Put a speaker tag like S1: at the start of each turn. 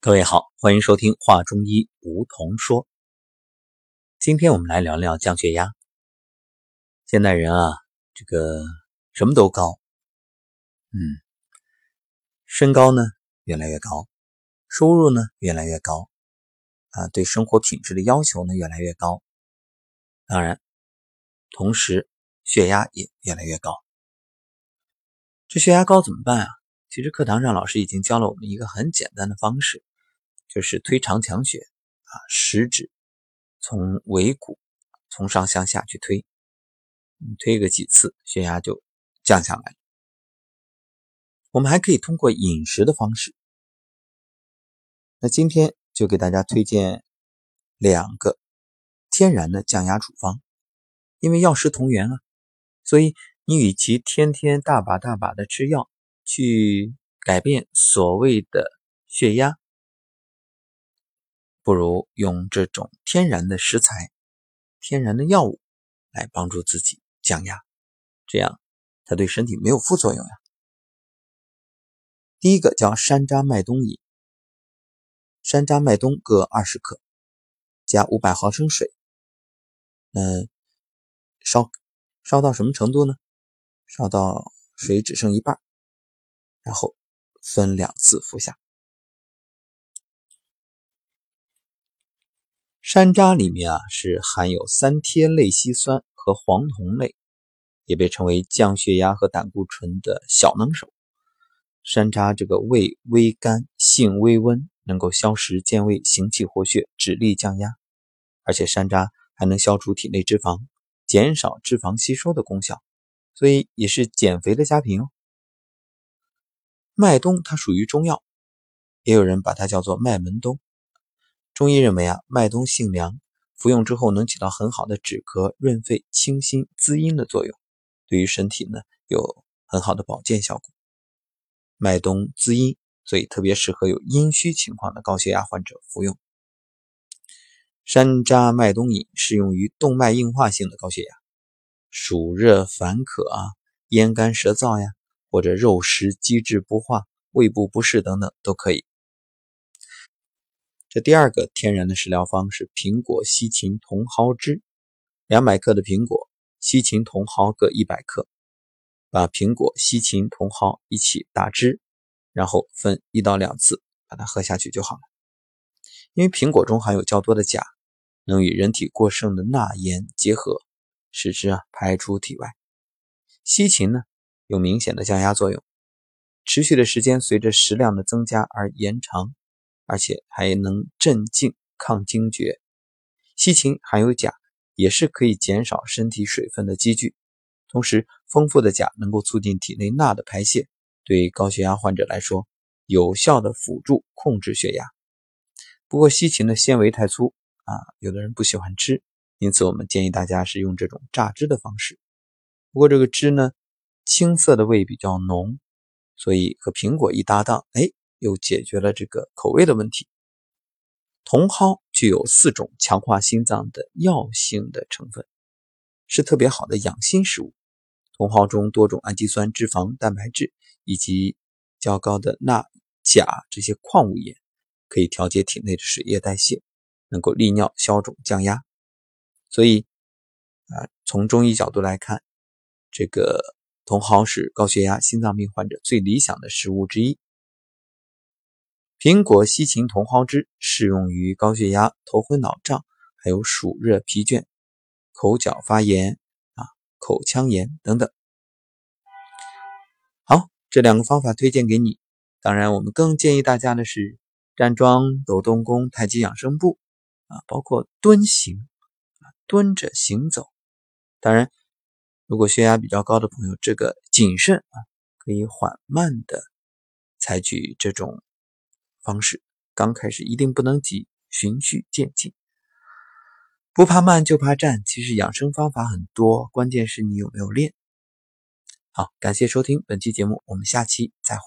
S1: 各位好，欢迎收听《话中医》，梧桐说。今天我们来聊聊降血压。现代人啊，这个什么都高，嗯，身高呢越来越高，收入呢越来越高，啊，对生活品质的要求呢越来越高。当然，同时血压也越来越高。这血压高怎么办啊？其实课堂上老师已经教了我们一个很简单的方式。就是推长强血啊，食指从尾骨从上向下去推，推个几次，血压就降下来了。我们还可以通过饮食的方式。那今天就给大家推荐两个天然的降压处方，因为药食同源啊，所以你与其天天大把大把的吃药去改变所谓的血压。不如用这种天然的食材、天然的药物来帮助自己降压，这样它对身体没有副作用呀。第一个叫山楂麦冬饮，山楂麦冬各二十克，加五百毫升水，嗯，烧烧到什么程度呢？烧到水只剩一半，然后分两次服下。山楂里面啊是含有三萜类烯酸和黄酮类，也被称为降血压和胆固醇的小能手。山楂这个味微甘，性微温，能够消食健胃、行气活血、止痢降压，而且山楂还能消除体内脂肪，减少脂肪吸收的功效，所以也是减肥的佳品哦。麦冬它属于中药，也有人把它叫做麦门冬。中医认为啊，麦冬性凉，服用之后能起到很好的止咳、润肺、清心、滋阴的作用，对于身体呢有很好的保健效果。麦冬滋阴，所以特别适合有阴虚情况的高血压患者服用。山楂麦冬饮适用于动脉硬化性的高血压、暑热烦渴啊、咽干舌燥呀，或者肉食积滞不化、胃部不适等等都可以。第二个天然的食疗方是苹果西芹茼蒿汁，两百克的苹果，西芹茼蒿各一百克，把苹果、西芹、茼蒿一起打汁，然后分一到两次把它喝下去就好了。因为苹果中含有较多的钾，能与人体过剩的钠盐结合，使之啊排出体外。西芹呢有明显的降压作用，持续的时间随着食量的增加而延长。而且还能镇静、抗惊厥。西芹含有钾，也是可以减少身体水分的积聚。同时，丰富的钾能够促进体内钠的排泄，对高血压患者来说，有效的辅助控制血压。不过，西芹的纤维太粗啊，有的人不喜欢吃，因此我们建议大家是用这种榨汁的方式。不过，这个汁呢，青色的味比较浓，所以和苹果一搭档，哎。又解决了这个口味的问题。茼蒿具有四种强化心脏的药性的成分，是特别好的养心食物。茼蒿中多种氨基酸、脂肪、蛋白质以及较高的钠、钾这些矿物盐，可以调节体内的水液代谢，能够利尿、消肿、降压。所以啊，从中医角度来看，这个茼蒿是高血压、心脏病患者最理想的食物之一。苹果西芹茼蒿汁适用于高血压、头昏脑胀，还有暑热疲倦、口角发炎啊、口腔炎等等。好，这两个方法推荐给你。当然，我们更建议大家的是站桩、抖动功、太极养生步啊，包括蹲行啊，蹲着行走。当然，如果血压比较高的朋友，这个谨慎啊，可以缓慢的采取这种。方式刚开始一定不能急，循序渐进。不怕慢就怕站，其实养生方法很多，关键是你有没有练。好，感谢收听本期节目，我们下期再会。